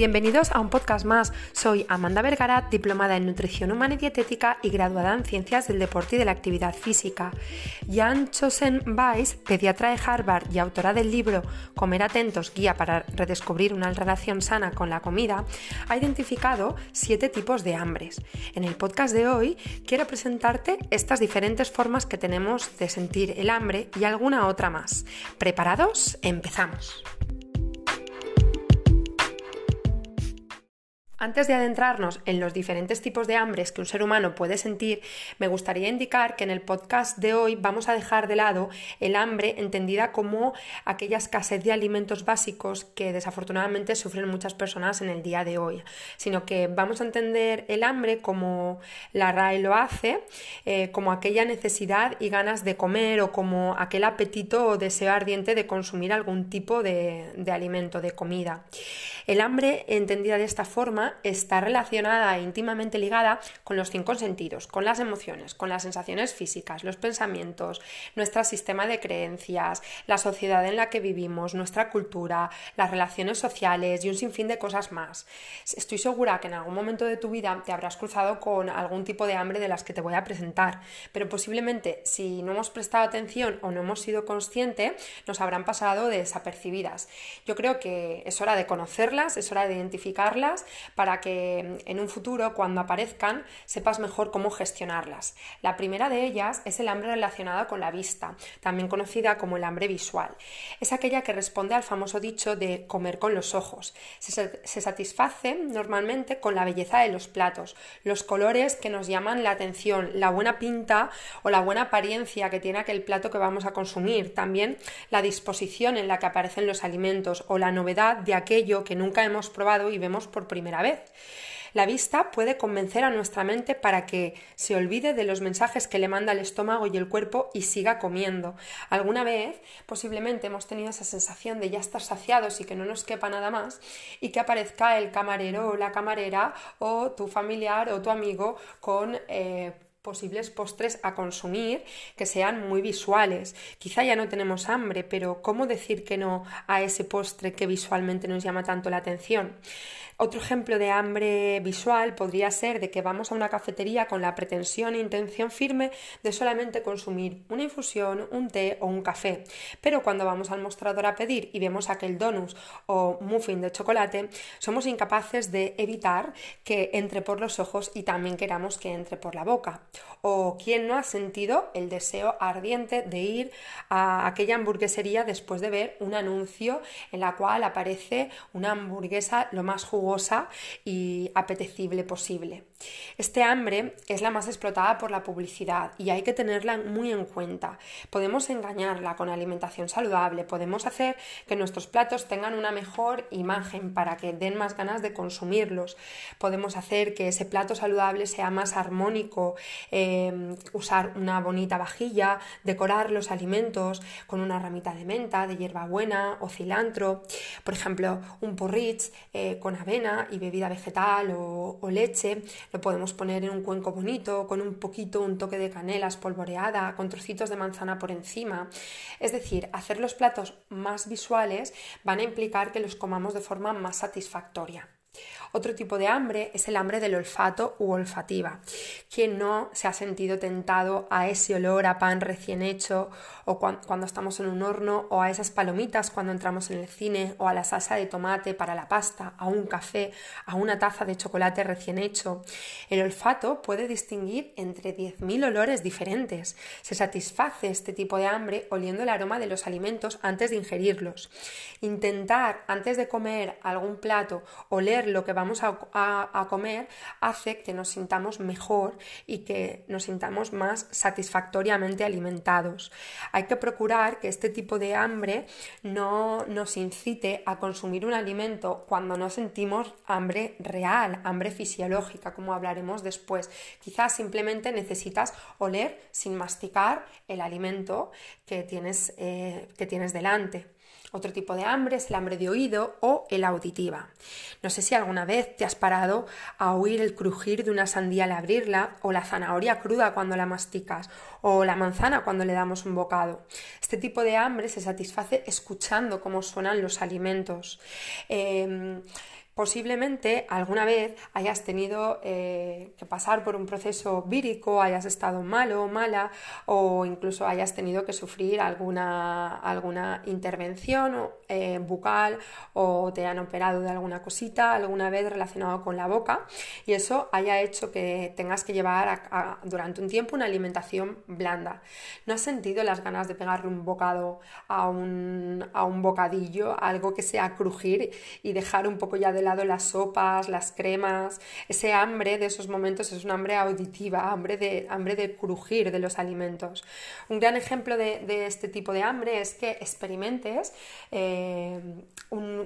Bienvenidos a un podcast más. Soy Amanda Vergara, diplomada en nutrición humana y dietética y graduada en ciencias del deporte y de la actividad física. Jan Chosen Weiss, pediatra de Harvard y autora del libro Comer atentos, guía para redescubrir una relación sana con la comida, ha identificado siete tipos de hambres. En el podcast de hoy quiero presentarte estas diferentes formas que tenemos de sentir el hambre y alguna otra más. ¿Preparados? Empezamos. Antes de adentrarnos en los diferentes tipos de hambres que un ser humano puede sentir, me gustaría indicar que en el podcast de hoy vamos a dejar de lado el hambre entendida como aquella escasez de alimentos básicos que desafortunadamente sufren muchas personas en el día de hoy, sino que vamos a entender el hambre como la RAE lo hace, eh, como aquella necesidad y ganas de comer o como aquel apetito o deseo ardiente de consumir algún tipo de, de alimento, de comida. El hambre, entendida de esta forma, está relacionada e íntimamente ligada con los cinco sentidos, con las emociones, con las sensaciones físicas, los pensamientos, nuestro sistema de creencias, la sociedad en la que vivimos, nuestra cultura, las relaciones sociales y un sinfín de cosas más. Estoy segura que en algún momento de tu vida te habrás cruzado con algún tipo de hambre de las que te voy a presentar, pero posiblemente si no hemos prestado atención o no hemos sido conscientes, nos habrán pasado desapercibidas. Yo creo que es hora de conocerlas es hora de identificarlas para que en un futuro, cuando aparezcan, sepas mejor cómo gestionarlas. La primera de ellas es el hambre relacionado con la vista, también conocida como el hambre visual. Es aquella que responde al famoso dicho de comer con los ojos. Se, se satisface normalmente con la belleza de los platos, los colores que nos llaman la atención, la buena pinta o la buena apariencia que tiene aquel plato que vamos a consumir, también la disposición en la que aparecen los alimentos o la novedad de aquello que nunca hemos probado y vemos por primera vez. La vista puede convencer a nuestra mente para que se olvide de los mensajes que le manda el estómago y el cuerpo y siga comiendo. Alguna vez posiblemente hemos tenido esa sensación de ya estar saciados y que no nos quepa nada más y que aparezca el camarero o la camarera o tu familiar o tu amigo con... Eh, posibles postres a consumir que sean muy visuales. Quizá ya no tenemos hambre, pero ¿cómo decir que no a ese postre que visualmente nos llama tanto la atención? Otro ejemplo de hambre visual podría ser de que vamos a una cafetería con la pretensión e intención firme de solamente consumir una infusión, un té o un café. Pero cuando vamos al mostrador a pedir y vemos aquel donus o muffin de chocolate, somos incapaces de evitar que entre por los ojos y también queramos que entre por la boca. O quién no ha sentido el deseo ardiente de ir a aquella hamburguesería después de ver un anuncio en la cual aparece una hamburguesa lo más jugosa y apetecible posible. Este hambre es la más explotada por la publicidad y hay que tenerla muy en cuenta. Podemos engañarla con alimentación saludable, podemos hacer que nuestros platos tengan una mejor imagen para que den más ganas de consumirlos, podemos hacer que ese plato saludable sea más armónico, em, usar una bonita vajilla, decorar los alimentos con una ramita de menta, de hierbabuena o cilantro, por ejemplo, un porridge eh, con avena y bebida vegetal o, leche, lo podemos poner en un cuenco bonito, con un poquito, un toque de canela espolvoreada, con trocitos de manzana por encima. Es decir, hacer los platos más visuales van a implicar que los comamos de forma más satisfactoria. Otro tipo de hambre es el hambre del olfato u olfativa. Quien no se ha sentido tentado a ese olor a pan recién hecho o cuando estamos en un horno o a esas palomitas cuando entramos en el cine o a la salsa de tomate para la pasta, a un café, a una taza de chocolate recién hecho? El olfato puede distinguir entre 10.000 olores diferentes. Se satisface este tipo de hambre oliendo el aroma de los alimentos antes de ingerirlos. Intentar antes de comer algún plato oler lo que vamos a, comer hace que nos sintamos mejor y que nos sintamos más satisfactoriamente alimentados. Hay que procurar que este tipo de hambre no nos incite a consumir un alimento cuando no sentimos hambre real, hambre fisiológica, como hablaremos después. Quizás simplemente necesitas oler sin masticar el alimento que tienes, eh, que tienes delante. Otro tipo de hambre es el hambre de oído o el auditiva. No sé si alguna vez te has parado a oír el crujir de una sandía al abrirla, o la zanahoria cruda cuando la masticas, o la manzana cuando le damos un bocado. Este tipo de hambre se satisface escuchando cómo suenan los alimentos. Em, Posiblemente alguna vez hayas tenido eh, que pasar por un proceso vírico, hayas estado malo o mala, o incluso hayas tenido que sufrir alguna, alguna intervención eh, bucal o te han operado de alguna cosita alguna vez relacionado con la boca y eso haya hecho que tengas que llevar durante un tiempo una alimentación blanda. ¿No has sentido las ganas de pegarle un bocado a un, a un bocadillo, algo que sea crujir y dejar un poco ya de las sopas, las cremas? Ese hambre de esos momentos es un hambre auditiva, hambre de, hambre de crujir de los alimentos. Un gran ejemplo de, este tipo de hambre es que experimentes eh,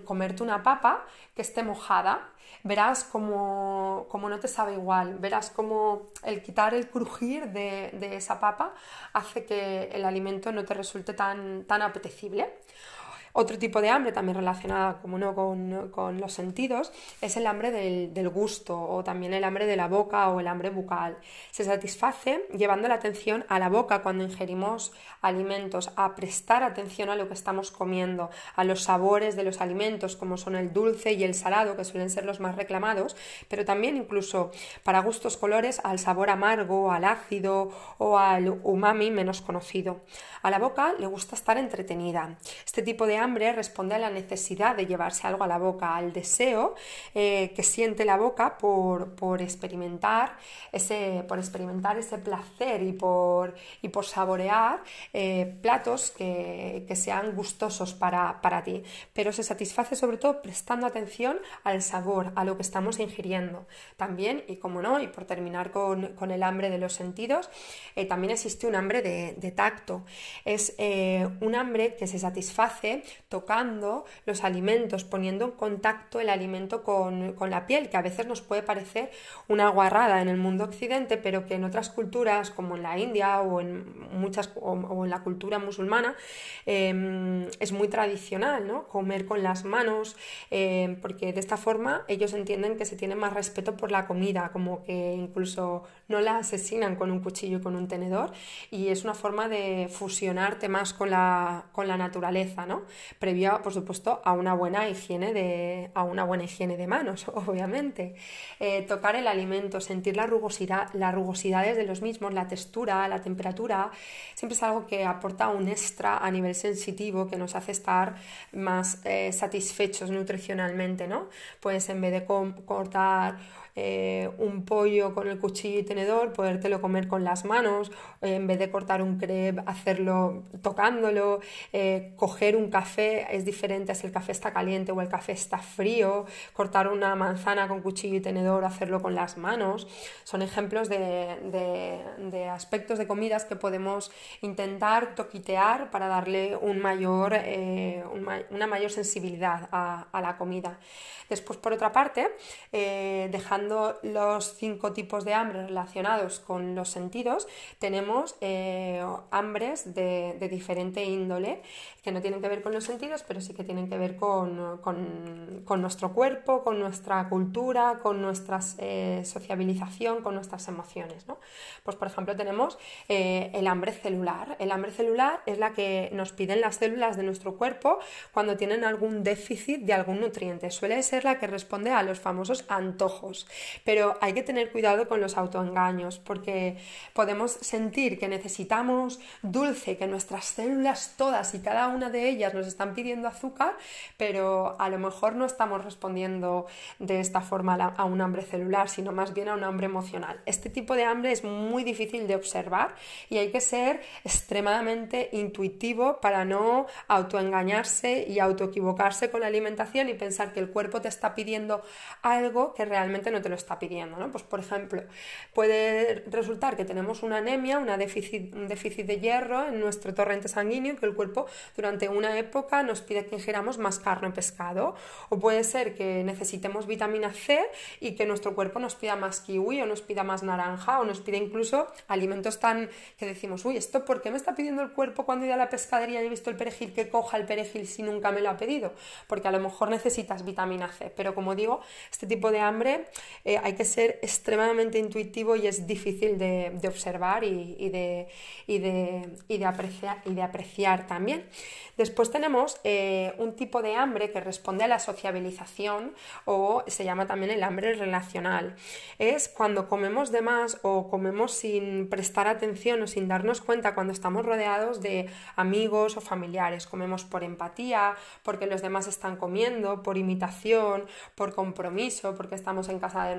comerte una papa que esté mojada verás como, no te sabe igual, verás como el quitar el crujir de, de, esa papa hace que el alimento no te resulte tan, tan apetecible. Otro tipo de hambre, también relacionada, como no, con, los sentidos, es el hambre del, gusto o también el hambre de la boca o el hambre bucal. Se satisface llevando la atención a la boca cuando ingerimos alimentos, a prestar atención a lo que estamos comiendo, a los sabores de los alimentos, como son el dulce y el salado, que suelen ser los más reclamados, pero también incluso para gustos colores al sabor amargo, al ácido o al umami menos conocido. A la boca le gusta estar entretenida. Este tipo de hambre responde a la necesidad de llevarse algo a la boca, al deseo eh, que siente la boca por, experimentar ese, por experimentar ese placer y por, y por saborear eh, platos que, sean gustosos para, ti. Pero se satisface sobre todo prestando atención al sabor, a lo que estamos ingiriendo. También, y como no, y por terminar con, el hambre de los sentidos, eh, también existe un hambre de tacto. Es un hambre que se satisface tocando los alimentos, poniendo en contacto el alimento con, la piel, que a veces nos puede parecer una guarrada en el mundo occidente, pero que en otras culturas, como en la India o en muchas o, en la cultura musulmana, em, es muy tradicional, ¿no? Comer con las manos, em, porque de esta forma ellos entienden que se tiene más respeto por la comida, como que incluso no la asesinan con un cuchillo y con un tenedor, y es una forma de fusionarte más con la, con la naturaleza, ¿no? previo, por supuesto, a una buena higiene de, a una buena higiene de manos, obviamente. Eh, tocar el alimento, sentir la rugosidad, las rugosidades de los mismos, la textura, la temperatura, siempre es algo que aporta un extra a nivel sensitivo que nos hace estar más eh, satisfechos nutricionalmente, ¿no? Pues en vez de cortar eh, un pollo con el cuchillo y tenedor, podértelo comer con las manos, en vez de cortar un crepe, hacerlo tocándolo, eh, coger un café es diferente si el café está caliente o el café está frío, cortar una manzana con cuchillo y tenedor, hacerlo con las manos, son ejemplos de, aspectos de comidas que podemos intentar toquitear para darle un mayor, eh, una mayor sensibilidad a, la comida. Después, por otra parte, dejando los cinco tipos de hambre relacionados con los sentidos, tenemos eh, hambres de, diferente índole que no tienen que ver con los sentidos, pero sí que tienen que ver con, nuestro cuerpo, con nuestra cultura, con nuestra eh, sociabilización, con nuestras emociones. Pues, por ejemplo, tenemos eh, el hambre celular. El hambre celular es la que nos piden las células de nuestro cuerpo cuando tienen algún déficit de algún nutriente. Suele ser la que responde a los famosos antojos. Pero hay que tener cuidado con los autoengaños porque podemos sentir que necesitamos dulce, que nuestras células todas y cada una de ellas nos están pidiendo azúcar, pero a lo mejor no estamos respondiendo de esta forma a un hambre celular, sino más bien a un hambre emocional. Este tipo de hambre es muy difícil de observar y hay que ser extremadamente intuitivo para no autoengañarse y autoequivocarse con la alimentación y pensar que el cuerpo te está pidiendo algo que realmente no te lo está pidiendo. ¿no? Pues, por ejemplo, puede resultar que tenemos una anemia, déficit, un déficit de hierro en nuestro torrente sanguíneo, que el cuerpo durante una época nos pide que ingiramos más carne o pescado. O puede ser que necesitemos vitamina C y que nuestro cuerpo nos pida más kiwi o nos pida más naranja o nos pida incluso alimentos tan que decimos, uy, ¿esto por qué me está pidiendo el cuerpo cuando he ido a la pescadería y he visto el perejil que coja el perejil si nunca me lo ha pedido? Porque a lo mejor necesitas vitamina C. Pero como digo, este tipo de hambre eh, hay que ser extremadamente intuitivo y es difícil de, observar y, de, de, apreciar, y de apreciar también. Después tenemos eh, un tipo de hambre que responde a la sociabilización o se llama también el hambre relacional. Es cuando comemos de más o comemos sin prestar atención o sin darnos cuenta cuando estamos rodeados de amigos o familiares. Comemos por empatía, porque los demás están comiendo, por imitación, por compromiso, porque estamos en casa de,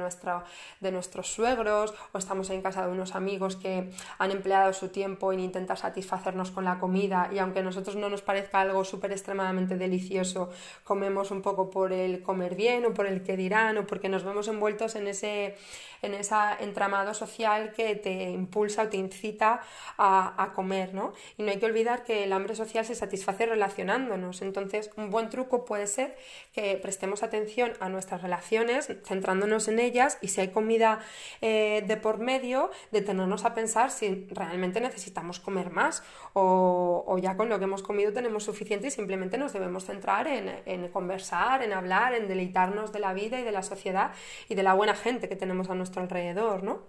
de nuestros suegros o estamos en casa de unos amigos que han empleado su tiempo en intentar satisfacernos con la comida y aunque a nosotros no nos parezca algo súper extremadamente delicioso, comemos un poco por el comer bien o por el que dirán o porque nos vemos envueltos en ese, en ese entramado social que te impulsa o te incita a, a comer, ¿no? Y no hay que olvidar que el hambre social se satisface relacionándonos. Entonces, un buen truco puede ser que prestemos atención a nuestras relaciones, centrándonos en ellas y si hay comida eh, de por medio, detenernos a pensar si realmente necesitamos comer más o, ya con lo que hemos comido tenemos suficiente y simplemente nos debemos centrar en, en conversar, en hablar, en deleitarnos de la vida y de la sociedad y de la buena gente que tenemos a nuestro alrededor, ¿no?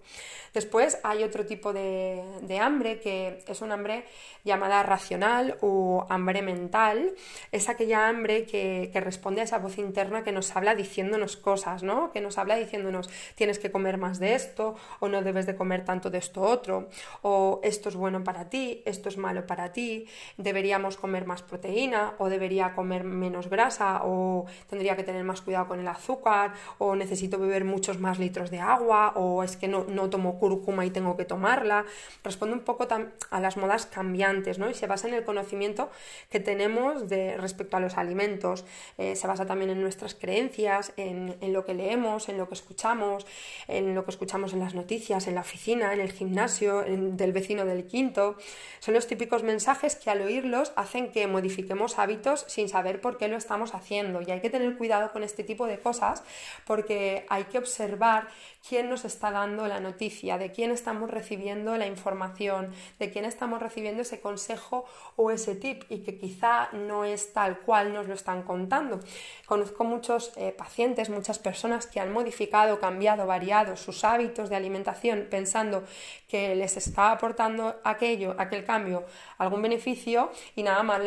Después hay otro tipo de, hambre que es un hambre llamada racional o hambre mental. Es aquella hambre que, responde a esa voz interna que nos habla diciéndonos cosas, ¿no? Que nos habla diciéndonos tienes que comer más de esto o no debes de comer tanto de esto otro o esto es bueno para ti, esto es malo para ti, deberíamos comer más proteína o debería comer menos grasa o tendría que tener más cuidado con el azúcar o necesito beber muchos más litros de agua o es que no, no tomo cúrcuma y tengo que tomarla. Responde un poco a las modas cambiantes, ¿no? Y se basa en el conocimiento que tenemos de, respecto a los alimentos. Eh, se basa también en nuestras creencias, en, lo que leemos, en lo que escuchamos, en lo que escuchamos en las noticias, en la oficina, en el gimnasio, del vecino del quinto. Son los típicos mensajes que al oírlos hacen que modifiquemos hábitos sin saber por qué lo estamos haciendo. Y hay que tener cuidado con este tipo de cosas porque hay que observar quién nos está dando la noticia, de quién estamos recibiendo la información, de quién estamos recibiendo ese consejo o ese tip y que quizá no es tal cual nos lo están contando. Conozco muchos eh, pacientes, muchas personas que han modificado, cambiado, variado sus hábitos de alimentación pensando que les está aportando aquello, aquel cambio, algún beneficio y nada más,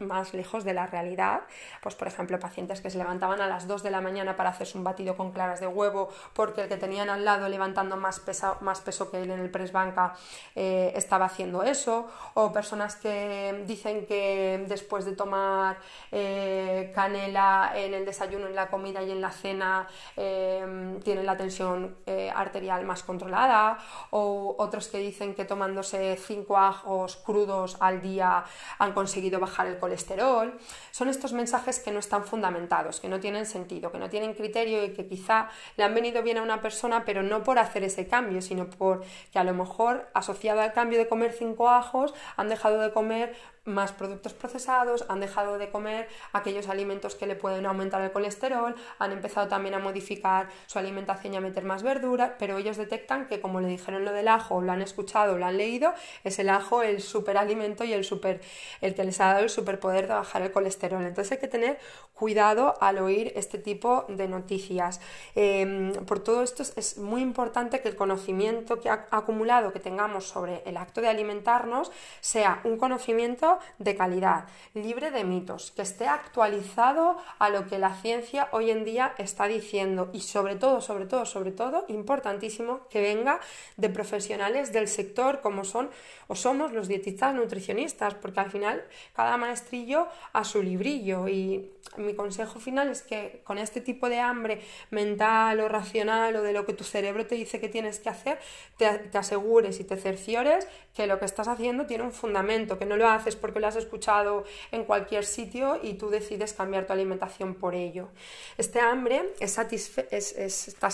más, lejos de la realidad. Pues por ejemplo, pacientes que se levantaban a las 2 de la mañana para hacerse un batido con claras de huevo porque el que tenían al lado levantando más, más peso que él en el press banca eh, estaba haciendo eso, o personas que dicen que después de tomar eh, canela en el desayuno, en la comida y en la cena eh, tienen la tensión arterial más controlada, o otros que dicen que tomándose cinco ajos crudos al día han conseguido bajar el colesterol. Son estos mensajes que no están fundamentados, que no tienen sentido, que no tienen criterio y que quizá le han venido bien a una persona, pero no por hacer ese cambio, sino por que a lo mejor asociado al cambio de comer cinco ajos han dejado de comer más productos procesados, han dejado de comer aquellos alimentos que le pueden aumentar el colesterol, han empezado también a modificar su alimentación y a meter más verdura, pero ellos detectan que como le dijeron lo del ajo, lo han escuchado, lo han leído, es el ajo el superalimento y el super el que les ha dado el superpoder de bajar el colesterol. Entonces hay que tener cuidado al oír este tipo de noticias. Em, por todo esto es muy importante que el conocimiento que ha acumulado que tengamos sobre el acto de alimentarnos sea un conocimiento de calidad, libre de mitos, que esté actualizado a lo que la ciencia hoy en día está diciendo. Y sobre todo, sobre todo, sobre todo, importantísimo, que venga de profesionales del sector como son o somos los dietistas nutricionistas, porque al final cada maestrillo a su librillo. Y mi consejo final es que con este tipo de hambre mental o racional o de lo que tu cerebro te dice que tienes que hacer, te, asegures y te cerciores que lo que estás haciendo tiene un fundamento, que no lo haces porque lo has escuchado en cualquier sitio y tú decides cambiar tu alimentación por ello. Este hambre es está,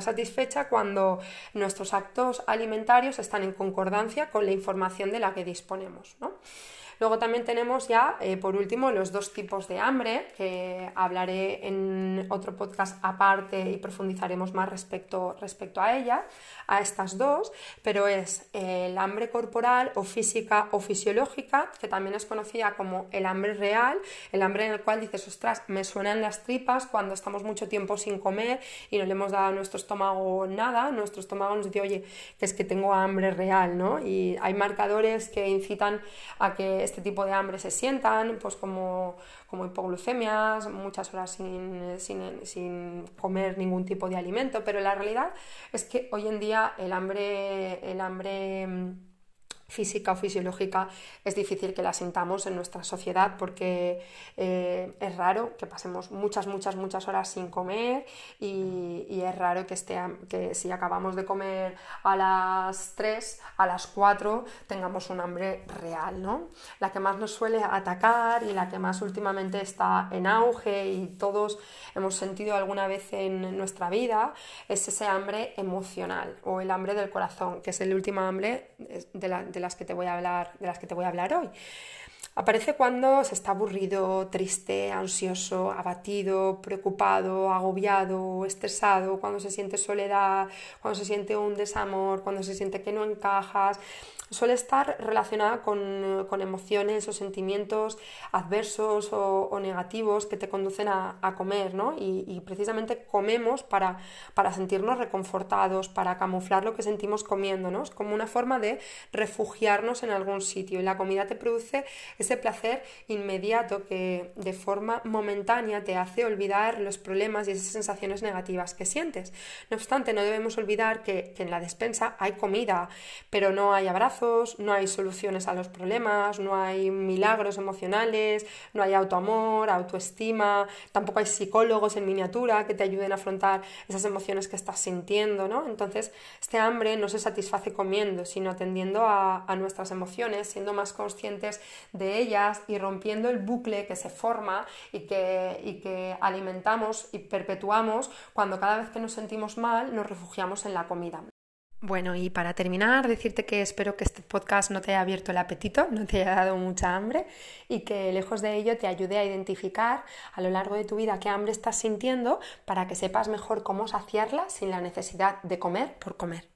satisfecha cuando nuestros actos alimentarios están en concordancia con la información de la que disponemos. Luego también tenemos ya, eh, por último, los dos tipos de hambre, que hablaré en otro podcast aparte y profundizaremos más respecto, respecto a ella, a estas dos, pero es el hambre corporal o física o fisiológica, que también es conocida como el hambre real, el hambre en el cual dices, ostras, me suenan las tripas cuando estamos mucho tiempo sin comer y no le hemos dado a nuestro estómago nada, nuestro estómago nos dice, oye, que es que tengo hambre real, ¿no? Y hay marcadores que incitan a que este tipo de hambre se sientan, pues como, como hipoglucemias, muchas horas sin, sin, sin, comer ningún tipo de alimento, pero la realidad es que hoy en día el hambre, el hambre física o fisiológica es difícil que la sintamos en nuestra sociedad porque eh, es raro que pasemos muchas, muchas, muchas horas sin comer y, es raro que, esté, que si acabamos de comer a las 3, a las 4 tengamos un hambre real, ¿no? La que más nos suele atacar y la que más últimamente está en auge y todos hemos sentido alguna vez en nuestra vida es ese hambre emocional o el hambre del corazón, que es el último hambre de la, las que te voy a hablar, de las que te voy a hablar hoy. Aparece cuando se está aburrido, triste, ansioso, abatido, preocupado, agobiado, estresado, cuando se siente soledad, cuando se siente un desamor, cuando se siente que no encajas, suele estar relacionada con, emociones o sentimientos adversos o, negativos que te conducen a, comer, ¿no? Y, precisamente comemos para, para sentirnos reconfortados, para camuflar lo que sentimos comiendo, ¿no? Es como una forma de refugiarnos en algún sitio y la comida te produce ese placer inmediato que de forma momentánea te hace olvidar los problemas y esas sensaciones negativas que sientes. No obstante, no debemos olvidar que, que en la despensa hay comida, pero no hay abrazos, no hay soluciones a los problemas, no hay milagros emocionales, no hay autoamor, autoestima, tampoco hay psicólogos en miniatura que te ayuden a afrontar esas emociones que estás sintiendo, ¿no? Entonces, este hambre no se satisface comiendo, sino atendiendo a, nuestras emociones, siendo más conscientes de ellas y rompiendo el bucle que se forma y que, y que alimentamos y perpetuamos cuando cada vez que nos sentimos mal nos refugiamos en la comida. Bueno, y para terminar, decirte que espero que este podcast no te haya abierto el apetito, no te haya dado mucha hambre y que lejos de ello te ayude a identificar a lo largo de tu vida qué hambre estás sintiendo para que sepas mejor cómo saciarla sin la necesidad de comer por comer.